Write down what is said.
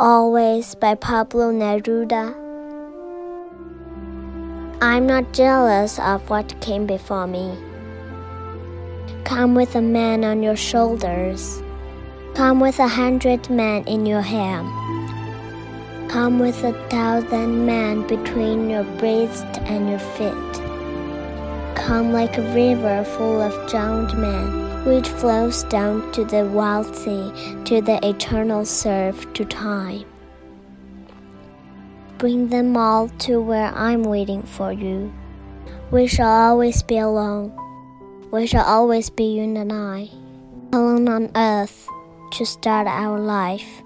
Always by Pablo Neruda. I'm not jealous of what came before me. Come with a man on your shoulders. Come with a hundred men in your hand. Come with a thousand men between your breast and your feet. Come like a river full of drowned men which flows down to the wild sea, to the eternal surf, to time. Bring them all to where I'm waiting for you. We shall always be alone. We shall always be you and I, alone on earth to start our life.